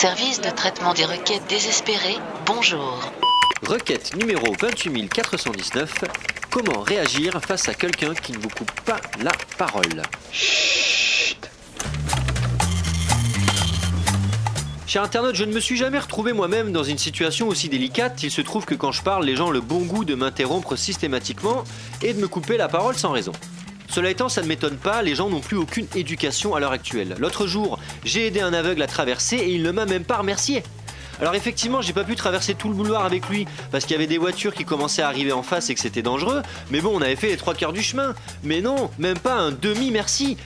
Service de traitement des requêtes désespérées, bonjour. Requête numéro 28419. Comment réagir face à quelqu'un qui ne vous coupe pas la parole? Cher internaute, je ne me suis jamais retrouvé moi-même dans une situation aussi délicate. Il se trouve que quand je parle, les gens ont le bon goût de m'interrompre systématiquement et de me couper la parole sans raison. Cela étant, ça ne m'étonne pas, les gens n'ont plus aucune éducation à l'heure actuelle. L'autre jour, j'ai aidé un aveugle à traverser et il ne m'a même pas remercié. Alors effectivement, j'ai pas pu traverser tout le boulevard avec lui parce qu'il y avait des voitures qui commençaient à arriver en face et que c'était dangereux. Mais bon, on avait fait les trois quarts du chemin. Mais non, même pas un demi merci.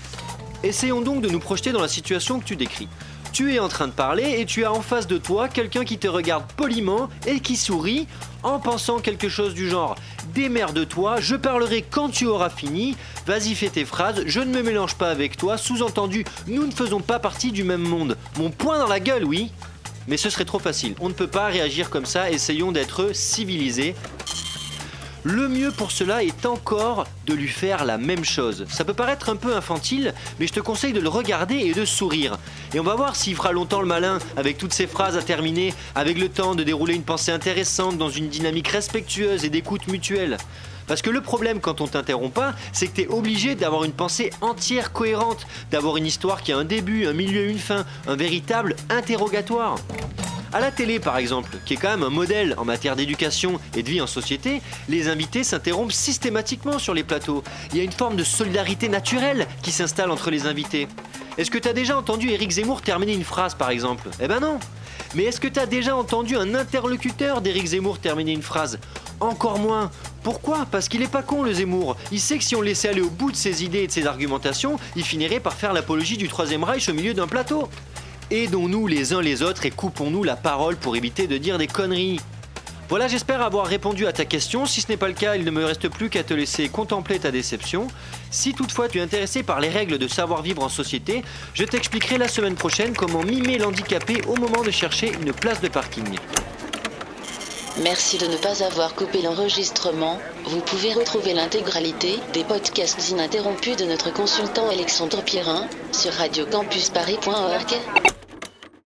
Essayons donc de nous projeter dans la situation que tu décris. Tu es en train de parler et tu as en face de toi quelqu'un qui te regarde poliment et qui sourit en pensant quelque chose du genre Démerde-toi, je parlerai quand tu auras fini, vas-y fais tes phrases, je ne me mélange pas avec toi, sous-entendu, nous ne faisons pas partie du même monde. Mon poing dans la gueule, oui mais ce serait trop facile. On ne peut pas réagir comme ça, essayons d'être civilisés. Le mieux pour cela est encore de lui faire la même chose. Ça peut paraître un peu infantile, mais je te conseille de le regarder et de sourire. Et on va voir s'il fera longtemps le malin avec toutes ces phrases à terminer, avec le temps de dérouler une pensée intéressante dans une dynamique respectueuse et d'écoute mutuelle. Parce que le problème quand on t'interrompt pas, c'est que tu es obligé d'avoir une pensée entière cohérente, d'avoir une histoire qui a un début, un milieu, une fin, un véritable interrogatoire. À la télé, par exemple, qui est quand même un modèle en matière d'éducation et de vie en société, les invités s'interrompent systématiquement sur les plateaux. Il y a une forme de solidarité naturelle qui s'installe entre les invités. Est-ce que tu as déjà entendu Éric Zemmour terminer une phrase, par exemple? Eh ben non Mais est-ce que tu as déjà entendu un interlocuteur d'Éric Zemmour terminer une phrase? Encore moins pourquoi? Parce qu'il est pas con le Zemmour. Il sait que si on le laissait aller au bout de ses idées et de ses argumentations, il finirait par faire l'apologie du Troisième Reich au milieu d'un plateau. Aidons-nous les uns les autres et coupons-nous la parole pour éviter de dire des conneries. Voilà, j'espère avoir répondu à ta question. Si ce n'est pas le cas, il ne me reste plus qu'à te laisser contempler ta déception. Si toutefois tu es intéressé par les règles de savoir-vivre en société, je t'expliquerai la semaine prochaine comment mimer l'handicapé au moment de chercher une place de parking. Merci de ne pas avoir coupé l'enregistrement. Vous pouvez retrouver l'intégralité des podcasts ininterrompus de notre consultant Alexandre Pierrin sur radiocampusparis.org.